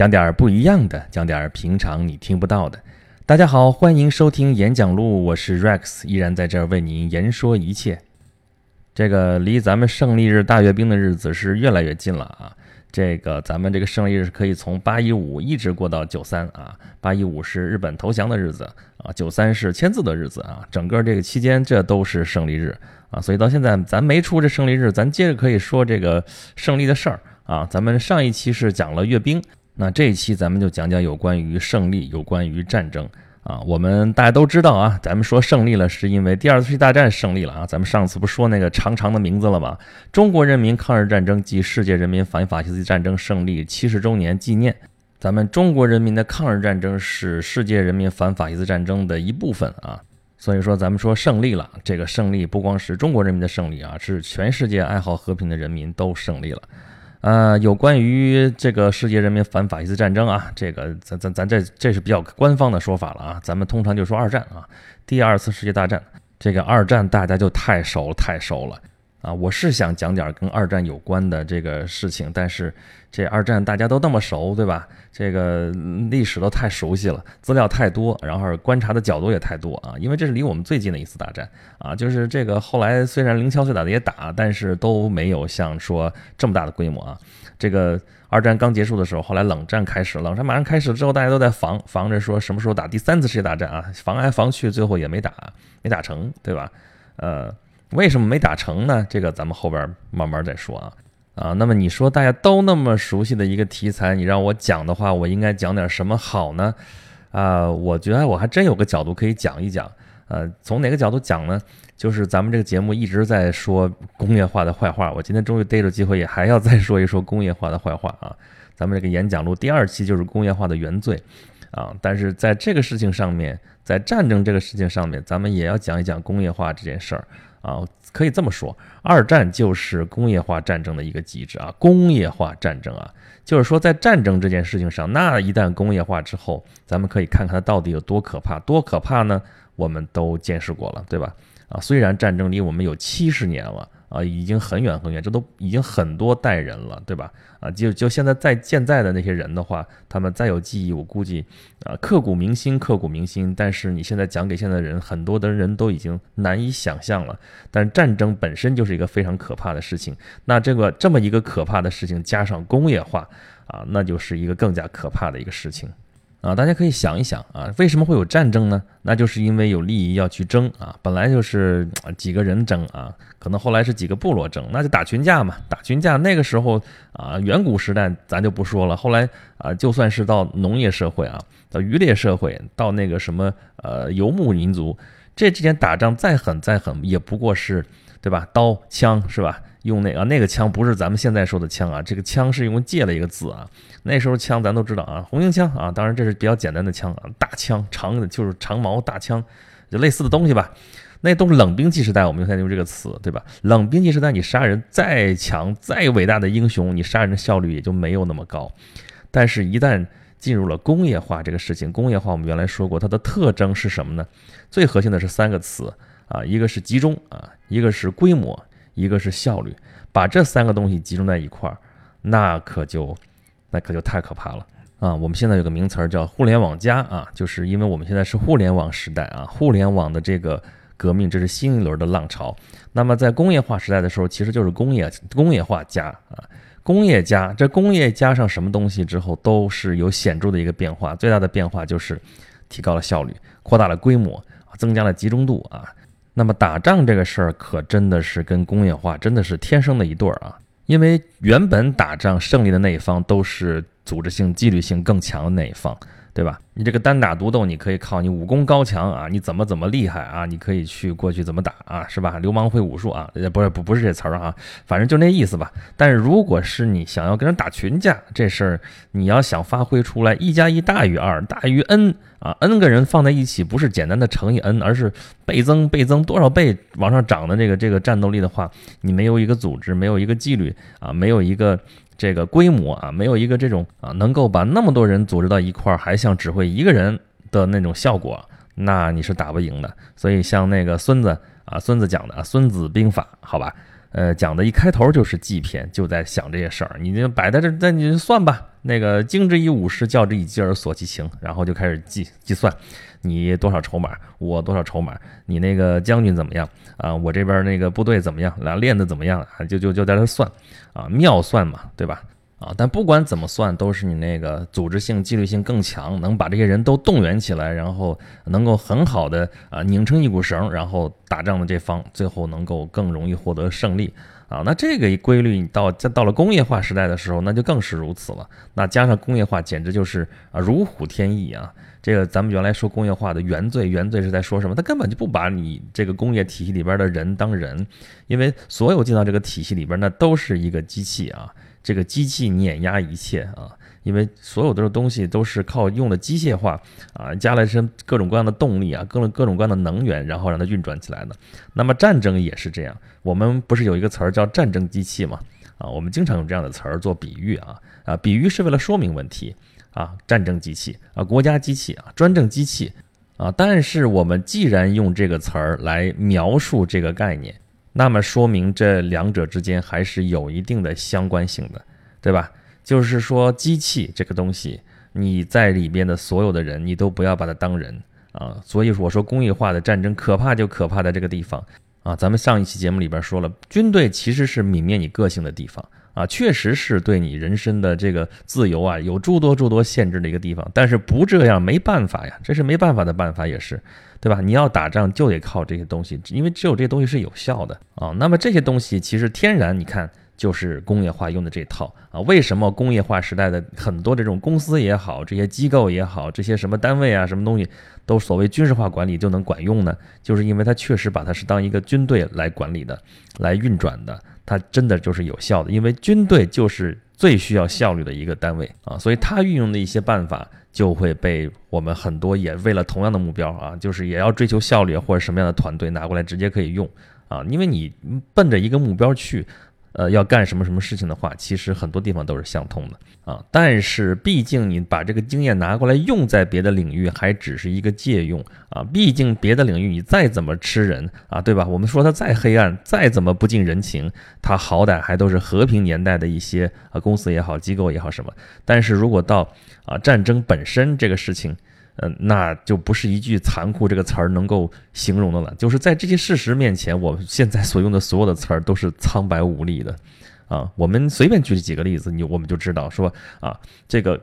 讲点儿不一样的，讲点儿平常你听不到的。大家好，欢迎收听演讲录，我是 Rex，依然在这儿为您言说一切。这个离咱们胜利日大阅兵的日子是越来越近了啊！这个咱们这个胜利日可以从八一五一直过到九三啊，八一五是日本投降的日子啊，九三是签字的日子啊，整个这个期间这都是胜利日啊，所以到现在咱没出这胜利日，咱接着可以说这个胜利的事儿啊。咱们上一期是讲了阅兵，那这一期咱们就讲讲有关于胜利，有关于战争。啊，我们大家都知道啊，咱们说胜利了，是因为第二次世界大战胜利了啊。咱们上次不说那个长长的名字了吗？中国人民抗日战争暨世界人民反法西斯战争胜利七十周年纪念。咱们中国人民的抗日战争是世界人民反法西斯战争的一部分啊。所以说，咱们说胜利了，这个胜利不光是中国人民的胜利啊，是全世界爱好和平的人民都胜利了。呃，有关于这个世界人民反法西斯战争啊，这个咱咱咱这这是比较官方的说法了啊。咱们通常就说二战啊，第二次世界大战。这个二战大家就太熟太熟了。啊，我是想讲点跟二战有关的这个事情，但是这二战大家都那么熟，对吧？这个历史都太熟悉了，资料太多，然后观察的角度也太多啊。因为这是离我们最近的一次大战啊，就是这个后来虽然零敲碎打的也打，但是都没有像说这么大的规模啊。这个二战刚结束的时候，后来冷战开始，冷战马上开始之后，大家都在防防着说什么时候打第三次世界大战啊？防来防去，最后也没打，没打成，对吧？呃。为什么没打成呢？这个咱们后边慢慢再说啊啊。那么你说大家都那么熟悉的一个题材，你让我讲的话，我应该讲点什么好呢？啊，我觉得我还真有个角度可以讲一讲。呃，从哪个角度讲呢？就是咱们这个节目一直在说工业化的坏话，我今天终于逮着机会，也还要再说一说工业化的坏话啊。咱们这个演讲录第二期就是工业化的原罪啊。但是在这个事情上面，在战争这个事情上面，咱们也要讲一讲工业化这件事儿。啊，可以这么说，二战就是工业化战争的一个极致啊！工业化战争啊，就是说在战争这件事情上，那一旦工业化之后，咱们可以看看它到底有多可怕，多可怕呢？我们都见识过了，对吧？啊，虽然战争离我们有七十年了。啊，已经很远很远，这都已经很多代人了，对吧？啊，就就现在在现在的那些人的话，他们再有记忆，我估计啊，刻骨铭心，刻骨铭心。但是你现在讲给现在人，很多的人都已经难以想象了。但战争本身就是一个非常可怕的事情，那这个这么一个可怕的事情，加上工业化啊，那就是一个更加可怕的一个事情。啊，大家可以想一想啊，为什么会有战争呢？那就是因为有利益要去争啊，本来就是几个人争啊，可能后来是几个部落争，那就打群架嘛，打群架。那个时候啊，远古时代咱就不说了，后来啊，就算是到农业社会啊，到渔猎社会，到那个什么呃游牧民族，这之间打仗再狠再狠，也不过是对吧？刀枪是吧？用那个那个枪不是咱们现在说的枪啊，这个枪是用借了一个字啊。那时候枪咱都知道啊，红缨枪啊，当然这是比较简单的枪啊，大枪长的就是长矛大枪，就类似的东西吧。那都是冷兵器时代，我们现在用这个词，对吧？冷兵器时代，你杀人再强再伟大的英雄，你杀人的效率也就没有那么高。但是，一旦进入了工业化这个事情，工业化我们原来说过，它的特征是什么呢？最核心的是三个词啊，一个是集中啊，一个是规模。一个是效率，把这三个东西集中在一块儿，那可就那可就太可怕了啊！我们现在有个名词儿叫“互联网加”啊，就是因为我们现在是互联网时代啊，互联网的这个革命，这是新一轮的浪潮。那么在工业化时代的时候，其实就是工业工业化加啊，工业加这工业加上什么东西之后，都是有显著的一个变化。最大的变化就是提高了效率，扩大了规模，增加了集中度啊。那么打仗这个事儿可真的是跟工业化真的是天生的一对儿啊！因为原本打仗胜利的那一方都是组织性、纪律性更强的那一方，对吧？你这个单打独斗，你可以靠你武功高强啊，你怎么怎么厉害啊？你可以去过去怎么打啊，是吧？流氓会武术啊，不是不不是这词儿啊，反正就那意思吧。但是如果是你想要跟人打群架，这事儿你要想发挥出来，一加一大于二，大于 n 啊，n 个人放在一起，不是简单的乘以 n，而是倍增倍增多少倍往上涨的这个这个战斗力的话，你没有一个组织，没有一个纪律啊，没有一个。这个规模啊，没有一个这种啊，能够把那么多人组织到一块儿，还像指挥一个人的那种效果，那你是打不赢的。所以像那个孙子啊，孙子讲的《孙子兵法》，好吧，呃，讲的一开头就是祭篇，就在想这些事儿。你就摆在这，那你就算吧。那个经之以五十，教之以计而索其情，然后就开始计计算，你多少筹码，我多少筹码，你那个将军怎么样啊？我这边那个部队怎么样？俩练的怎么样啊？就就就在那算，啊，妙算嘛，对吧？啊，但不管怎么算，都是你那个组织性、纪律性更强，能把这些人都动员起来，然后能够很好的啊拧成一股绳，然后打仗的这方最后能够更容易获得胜利啊。那这个规律，你到在到了工业化时代的时候，那就更是如此了。那加上工业化，简直就是啊如虎添翼啊。这个咱们原来说工业化的原罪，原罪是在说什么？他根本就不把你这个工业体系里边的人当人，因为所有进到这个体系里边，那都是一个机器啊。这个机器碾压一切啊，因为所有的东西都是靠用的机械化啊，加了些各种各样的动力啊，各种各种各样的能源，然后让它运转起来的。那么战争也是这样，我们不是有一个词儿叫战争机器吗？啊，我们经常用这样的词儿做比喻啊啊，比喻是为了说明问题啊，战争机器啊，国家机器啊，专政机器啊。但是我们既然用这个词儿来描述这个概念。那么说明这两者之间还是有一定的相关性的，对吧？就是说，机器这个东西，你在里边的所有的人，你都不要把它当人啊。所以我说，工业化的战争可怕就可怕在这个地方啊。咱们上一期节目里边说了，军队其实是泯灭你个性的地方啊，确实是对你人身的这个自由啊有诸多诸多限制的一个地方。但是不这样没办法呀，这是没办法的办法也是。对吧？你要打仗就得靠这些东西，因为只有这些东西是有效的啊。那么这些东西其实天然，你看就是工业化用的这套啊。为什么工业化时代的很多这种公司也好，这些机构也好，这些什么单位啊，什么东西都所谓军事化管理就能管用呢？就是因为它确实把它是当一个军队来管理的，来运转的，它真的就是有效的。因为军队就是最需要效率的一个单位啊，所以他运用的一些办法。就会被我们很多也为了同样的目标啊，就是也要追求效率或者什么样的团队拿过来直接可以用啊，因为你奔着一个目标去。呃，要干什么什么事情的话，其实很多地方都是相通的啊。但是，毕竟你把这个经验拿过来用在别的领域，还只是一个借用啊。毕竟别的领域你再怎么吃人啊，对吧？我们说它再黑暗，再怎么不近人情，它好歹还都是和平年代的一些啊公司也好，机构也好什么。但是如果到啊战争本身这个事情，嗯，那就不是一句残酷这个词儿能够形容的了。就是在这些事实面前，我们现在所用的所有的词儿都是苍白无力的，啊，我们随便举几个例子，你我们就知道说啊，这个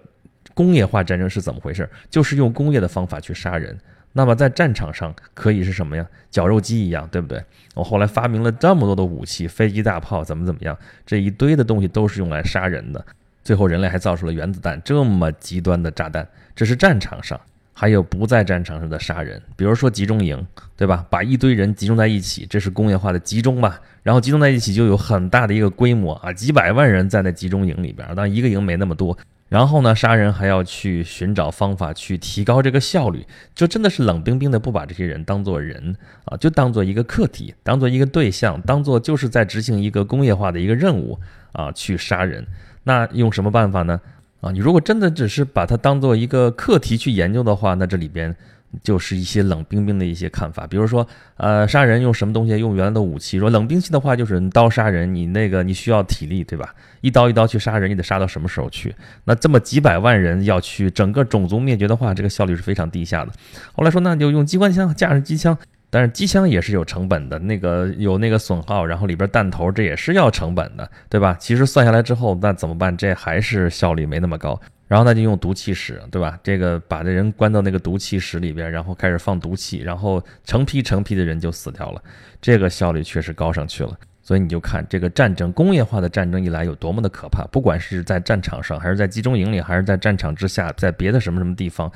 工业化战争是怎么回事？就是用工业的方法去杀人。那么在战场上可以是什么呀？绞肉机一样，对不对？我后来发明了这么多的武器，飞机、大炮，怎么怎么样？这一堆的东西都是用来杀人的。最后人类还造出了原子弹，这么极端的炸弹，这是战场上。还有不在战场上的杀人，比如说集中营，对吧？把一堆人集中在一起，这是工业化的集中吧？然后集中在一起就有很大的一个规模啊，几百万人在那集中营里边，当一个营没那么多。然后呢，杀人还要去寻找方法去提高这个效率，就真的是冷冰冰的不把这些人当做人啊，就当做一个客体，当做一个对象，当做就是在执行一个工业化的一个任务啊，去杀人。那用什么办法呢？啊，你如果真的只是把它当做一个课题去研究的话，那这里边就是一些冷冰冰的一些看法。比如说，呃，杀人用什么东西？用原来的武器。说冷兵器的话，就是刀杀人，你那个你需要体力，对吧？一刀一刀去杀人，你得杀到什么时候去？那这么几百万人要去整个种族灭绝的话，这个效率是非常低下的。后来说，那就用机关枪，架上机枪。但是机枪也是有成本的，那个有那个损耗，然后里边弹头这也是要成本的，对吧？其实算下来之后，那怎么办？这还是效率没那么高。然后那就用毒气室，对吧？这个把这人关到那个毒气室里边，然后开始放毒气，然后成批成批的人就死掉了，这个效率确实高上去了。所以你就看这个战争，工业化的战争一来有多么的可怕，不管是在战场上，还是在集中营里，还是在战场之下，在别的什么什么地方。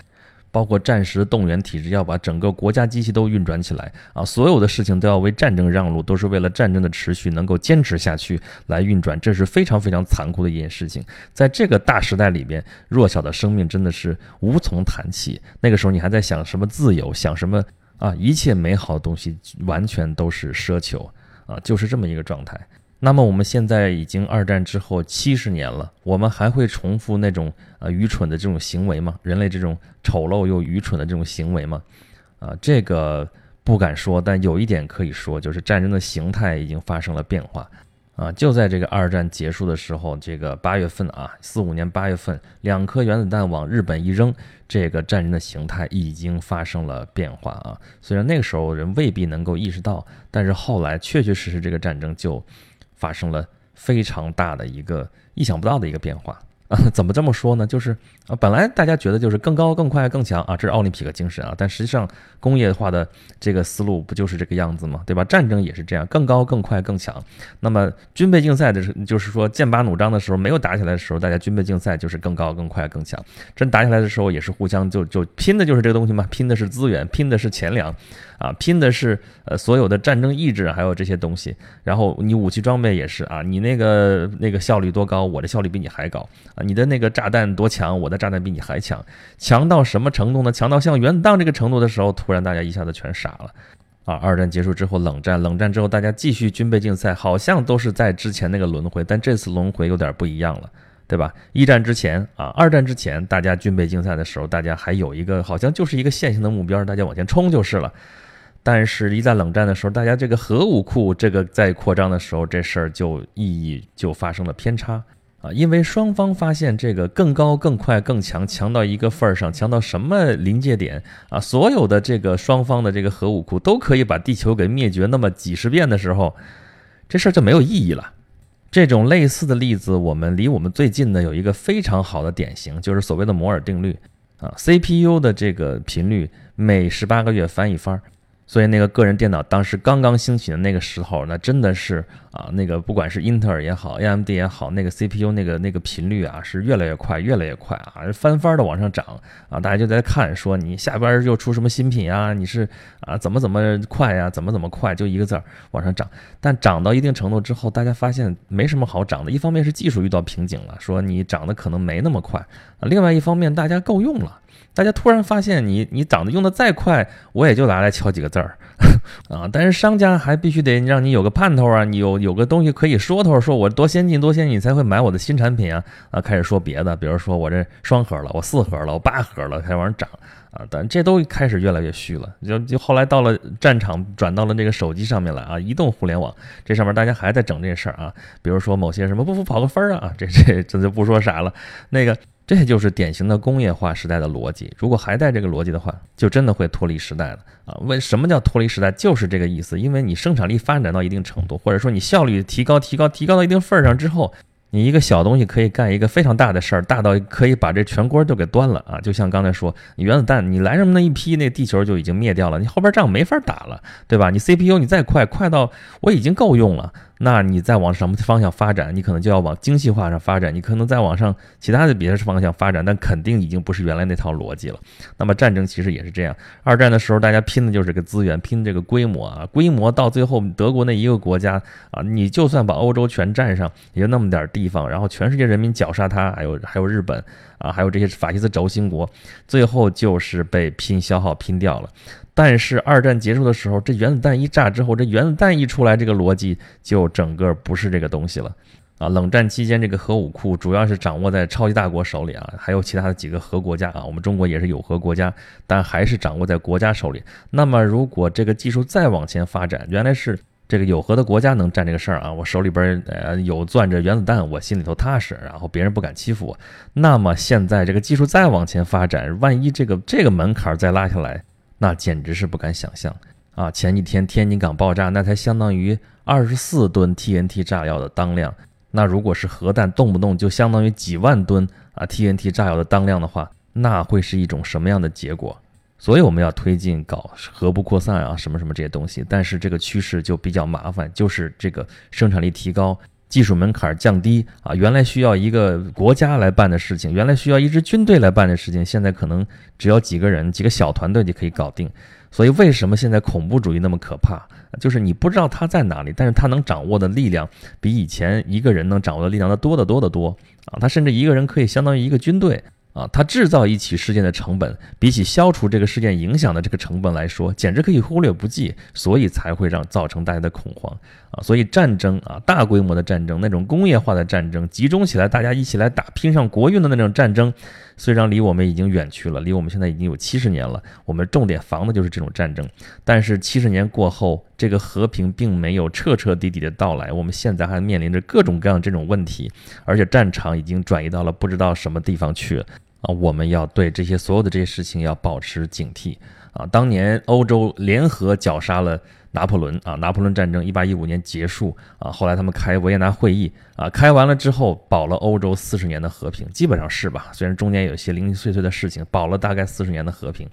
包括战时动员体制，要把整个国家机器都运转起来啊！所有的事情都要为战争让路，都是为了战争的持续能够坚持下去来运转，这是非常非常残酷的一件事情。在这个大时代里边，弱小的生命真的是无从谈起。那个时候你还在想什么自由，想什么啊？一切美好的东西完全都是奢求啊！就是这么一个状态。那么我们现在已经二战之后七十年了，我们还会重复那种呃愚蠢的这种行为吗？人类这种丑陋又愚蠢的这种行为吗？啊，这个不敢说，但有一点可以说，就是战争的形态已经发生了变化。啊，就在这个二战结束的时候，这个八月份啊，四五年八月份，两颗原子弹往日本一扔，这个战争的形态已经发生了变化啊。虽然那个时候人未必能够意识到，但是后来确确实实这个战争就发生了非常大的一个意想不到的一个变化。啊，怎么这么说呢？就是啊，本来大家觉得就是更高、更快、更强啊，这是奥林匹克精神啊。但实际上，工业化的这个思路不就是这个样子吗？对吧？战争也是这样，更高、更快、更强。那么军备竞赛的是，就是说剑拔弩张的时候，没有打起来的时候，大家军备竞赛就是更高、更快、更强。真打起来的时候，也是互相就就拼的就是这个东西嘛，拼的是资源，拼的是钱粮。啊，拼的是呃所有的战争意志，还有这些东西。然后你武器装备也是啊，你那个那个效率多高，我的效率比你还高。你的那个炸弹多强，我的炸弹比你还强。强到什么程度呢？强到像原子弹这个程度的时候，突然大家一下子全傻了啊。二战结束之后，冷战，冷战之后大家继续军备竞赛，好像都是在之前那个轮回，但这次轮回有点不一样了，对吧？一战之前啊，二战之前，大家军备竞赛的时候，大家还有一个好像就是一个线性的目标，大家往前冲就是了。但是，一在冷战的时候，大家这个核武库这个在扩张的时候，这事儿就意义就发生了偏差啊！因为双方发现这个更高、更快、更强，强到一个份儿上，强到什么临界点啊？所有的这个双方的这个核武库都可以把地球给灭绝那么几十遍的时候，这事儿就没有意义了。这种类似的例子，我们离我们最近的有一个非常好的典型，就是所谓的摩尔定律啊，CPU 的这个频率每十八个月翻一番。所以那个个人电脑当时刚刚兴起的那个时候，那真的是啊，那个不管是英特尔也好，AMD 也好，那个 CPU 那个那个频率啊是越来越快，越来越快啊，翻番的往上涨啊，大家就在看说你下边又出什么新品啊，你是啊怎么怎么快呀，怎么怎么快，就一个字儿往上涨。但涨到一定程度之后，大家发现没什么好涨的，一方面是技术遇到瓶颈了，说你涨的可能没那么快啊，另外一方面大家够用了。大家突然发现，你你长得用的再快，我也就拿来敲几个字儿 啊！但是商家还必须得让你有个盼头啊，你有有个东西可以说头，说我多先进多先进，你才会买我的新产品啊啊！开始说别的，比如说我这双核了，我四核了，我八核了，开始往上涨啊！但这都开始越来越虚了，就就后来到了战场，转到了这个手机上面来啊，移动互联网这上面大家还在整这事儿啊，比如说某些什么不服跑个分儿啊，这这这就不说啥了，那个。这就是典型的工业化时代的逻辑。如果还带这个逻辑的话，就真的会脱离时代了啊！为什么叫脱离时代？就是这个意思。因为你生产力发展到一定程度，或者说你效率提高、提高、提高到一定份儿上之后。你一个小东西可以干一个非常大的事儿，大到可以把这全锅都给端了啊！就像刚才说，你原子弹你来这么那一批，那地球就已经灭掉了，你后边仗没法打了，对吧？你 CPU 你再快，快到我已经够用了，那你再往什么方向发展？你可能就要往精细化上发展，你可能再往上其他的别的方向发展，但肯定已经不是原来那套逻辑了。那么战争其实也是这样，二战的时候大家拼的就是个资源，拼这个规模啊，规模到最后德国那一个国家啊，你就算把欧洲全占上，也就那么点地。地方，然后全世界人民绞杀他，还有还有日本啊，还有这些法西斯轴心国，最后就是被拼消耗拼掉了。但是二战结束的时候，这原子弹一炸之后，这原子弹一出来，这个逻辑就整个不是这个东西了啊。冷战期间，这个核武库主要是掌握在超级大国手里啊，还有其他的几个核国家啊，我们中国也是有核国家，但还是掌握在国家手里。那么如果这个技术再往前发展，原来是。这个有核的国家能干这个事儿啊，我手里边呃有攥着原子弹，我心里头踏实，然后别人不敢欺负我。那么现在这个技术再往前发展，万一这个这个门槛再拉下来，那简直是不敢想象啊！前几天天津港爆炸，那才相当于二十四吨 TNT 炸药的当量，那如果是核弹，动不动就相当于几万吨啊 TNT 炸药的当量的话，那会是一种什么样的结果？所以我们要推进搞核不扩散啊，什么什么这些东西，但是这个趋势就比较麻烦，就是这个生产力提高，技术门槛降低啊，原来需要一个国家来办的事情，原来需要一支军队来办的事情，现在可能只要几个人、几个小团队就可以搞定。所以为什么现在恐怖主义那么可怕？就是你不知道他在哪里，但是他能掌握的力量比以前一个人能掌握的力量的多得多得多啊！他甚至一个人可以相当于一个军队。啊，它制造一起事件的成本，比起消除这个事件影响的这个成本来说，简直可以忽略不计，所以才会让造成大家的恐慌啊。所以战争啊，大规模的战争，那种工业化的战争，集中起来大家一起来打，拼上国运的那种战争，虽然离我们已经远去了，离我们现在已经有七十年了，我们重点防的就是这种战争。但是七十年过后，这个和平并没有彻彻底底的到来，我们现在还面临着各种各样这种问题，而且战场已经转移到了不知道什么地方去了。啊，我们要对这些所有的这些事情要保持警惕啊！当年欧洲联合绞杀了拿破仑啊，拿破仑战争一八一五年结束啊，后来他们开维也纳会议啊，开完了之后保了欧洲四十年的和平，基本上是吧？虽然中间有些零零碎碎的事情，保了大概四十年的和平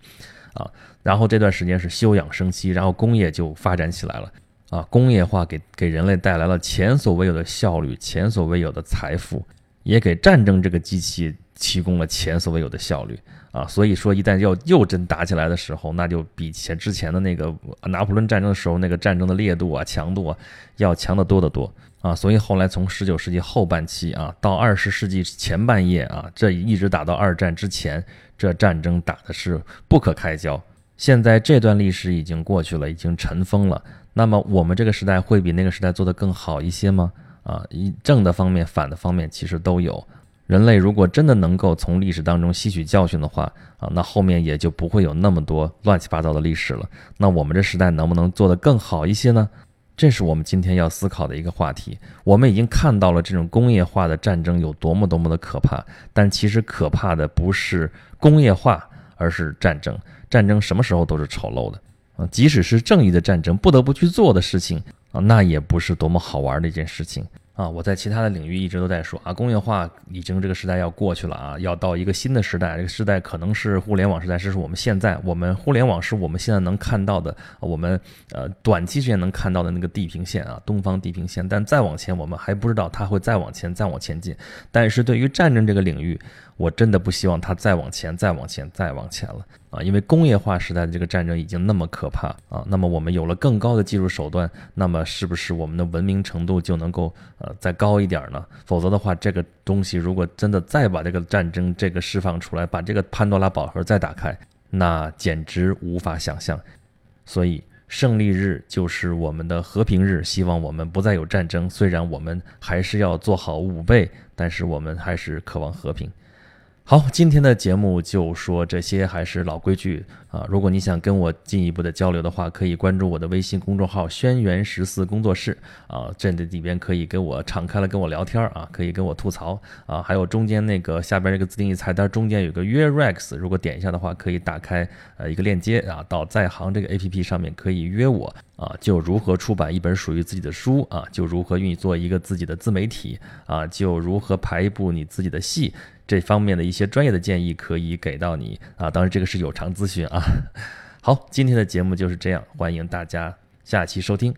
啊。然后这段时间是休养生息，然后工业就发展起来了啊，工业化给给人类带来了前所未有的效率，前所未有的财富，也给战争这个机器。提供了前所未有的效率啊，所以说一旦要又真打起来的时候，那就比前之前的那个拿破仑战争的时候那个战争的烈度啊、强度啊要强得多得多啊。所以后来从十九世纪后半期啊到二十世纪前半叶啊，这一直打到二战之前，这战争打的是不可开交。现在这段历史已经过去了，已经尘封了。那么我们这个时代会比那个时代做得更好一些吗？啊，一正的方面、反的方面其实都有。人类如果真的能够从历史当中吸取教训的话啊，那后面也就不会有那么多乱七八糟的历史了。那我们这时代能不能做得更好一些呢？这是我们今天要思考的一个话题。我们已经看到了这种工业化的战争有多么多么的可怕，但其实可怕的不是工业化，而是战争。战争什么时候都是丑陋的啊！即使是正义的战争，不得不去做的事情啊，那也不是多么好玩的一件事情。啊，我在其他的领域一直都在说啊，工业化已经这个时代要过去了啊，要到一个新的时代，这个时代可能是互联网时代，这是我们现在我们互联网是我们现在能看到的，我们呃短期之间能看到的那个地平线啊，东方地平线，但再往前我们还不知道它会再往前再往前进，但是对于战争这个领域。我真的不希望它再往前、再往前、再往前了啊！因为工业化时代的这个战争已经那么可怕啊。那么我们有了更高的技术手段，那么是不是我们的文明程度就能够呃再高一点呢？否则的话，这个东西如果真的再把这个战争这个释放出来，把这个潘多拉宝盒再打开，那简直无法想象。所以胜利日就是我们的和平日，希望我们不再有战争。虽然我们还是要做好武备，但是我们还是渴望和平。好，今天的节目就说这些，还是老规矩啊。如果你想跟我进一步的交流的话，可以关注我的微信公众号“轩辕十四工作室”啊，这里边可以跟我敞开了跟我聊天啊，可以跟我吐槽啊。还有中间那个下边这个自定义菜单中间有个约 Rex，如果点一下的话，可以打开呃一个链接啊，到在行这个 APP 上面可以约我啊，就如何出版一本属于自己的书啊，就如何运作一个自己的自媒体啊，就如何排一部你自己的戏。这方面的一些专业的建议可以给到你啊，当然这个是有偿咨询啊好，今天的节目就是这样，欢迎大家下期收听。